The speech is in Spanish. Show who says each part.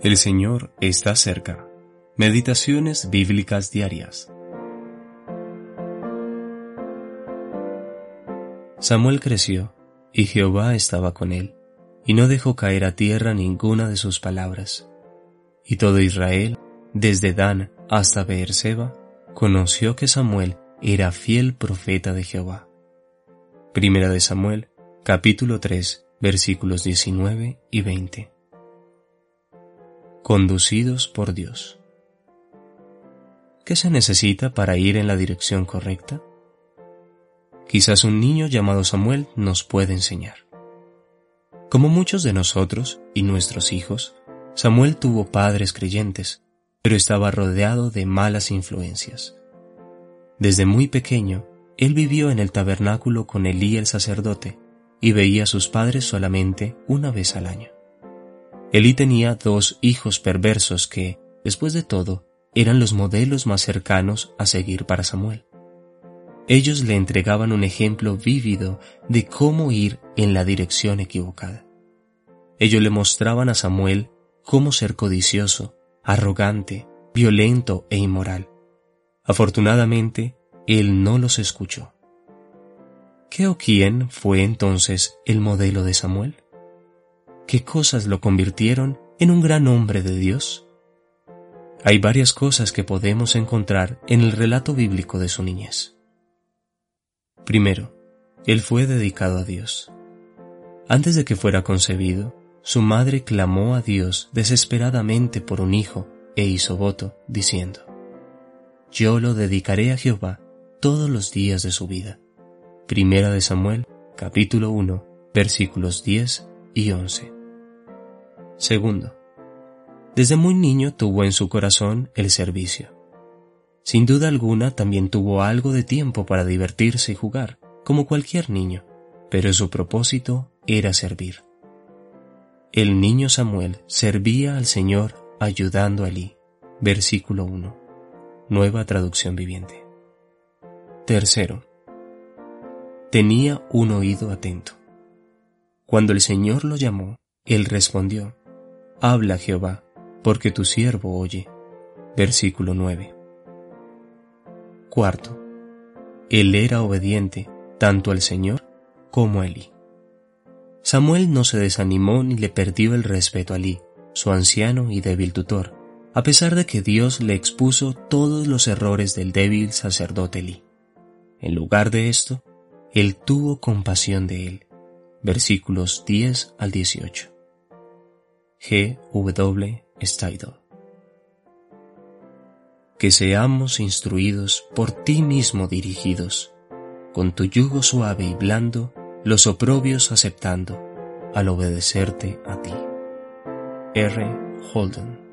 Speaker 1: El Señor está cerca. Meditaciones bíblicas diarias. Samuel creció, y Jehová estaba con él, y no dejó caer a tierra ninguna de sus palabras. Y todo Israel, desde Dan hasta Beerseba, conoció que Samuel era fiel profeta de Jehová. Primera de Samuel, capítulo 3, versículos 19 y 20 conducidos por Dios. ¿Qué se necesita para ir en la dirección correcta? Quizás un niño llamado Samuel nos puede enseñar. Como muchos de nosotros y nuestros hijos, Samuel tuvo padres creyentes, pero estaba rodeado de malas influencias. Desde muy pequeño, él vivió en el tabernáculo con Elí el sacerdote y veía a sus padres solamente una vez al año. Elí tenía dos hijos perversos que, después de todo, eran los modelos más cercanos a seguir para Samuel. Ellos le entregaban un ejemplo vívido de cómo ir en la dirección equivocada. Ellos le mostraban a Samuel cómo ser codicioso, arrogante, violento e inmoral. Afortunadamente, él no los escuchó. ¿Qué o quién fue entonces el modelo de Samuel? Qué cosas lo convirtieron en un gran hombre de Dios? Hay varias cosas que podemos encontrar en el relato bíblico de su niñez. Primero, él fue dedicado a Dios. Antes de que fuera concebido, su madre clamó a Dios desesperadamente por un hijo e hizo voto, diciendo, Yo lo dedicaré a Jehová todos los días de su vida. Primera de Samuel, capítulo 1, versículos 10 y 11. Segundo, desde muy niño tuvo en su corazón el servicio. Sin duda alguna también tuvo algo de tiempo para divertirse y jugar, como cualquier niño, pero su propósito era servir. El niño Samuel servía al Señor ayudando a Elí. Versículo 1. Nueva traducción viviente. Tercero. Tenía un oído atento. Cuando el Señor lo llamó, él respondió, Habla Jehová, porque tu siervo oye. Versículo 9. Cuarto. Él era obediente tanto al Señor como a Elí. Samuel no se desanimó ni le perdió el respeto a Elí, su anciano y débil tutor, a pesar de que Dios le expuso todos los errores del débil sacerdote Elí. En lugar de esto, él tuvo compasión de él. Versículos 10 al 18. G. W. Que seamos instruidos por ti mismo dirigidos, con tu yugo suave y blando, los oprobios aceptando, al obedecerte a ti. R. Holden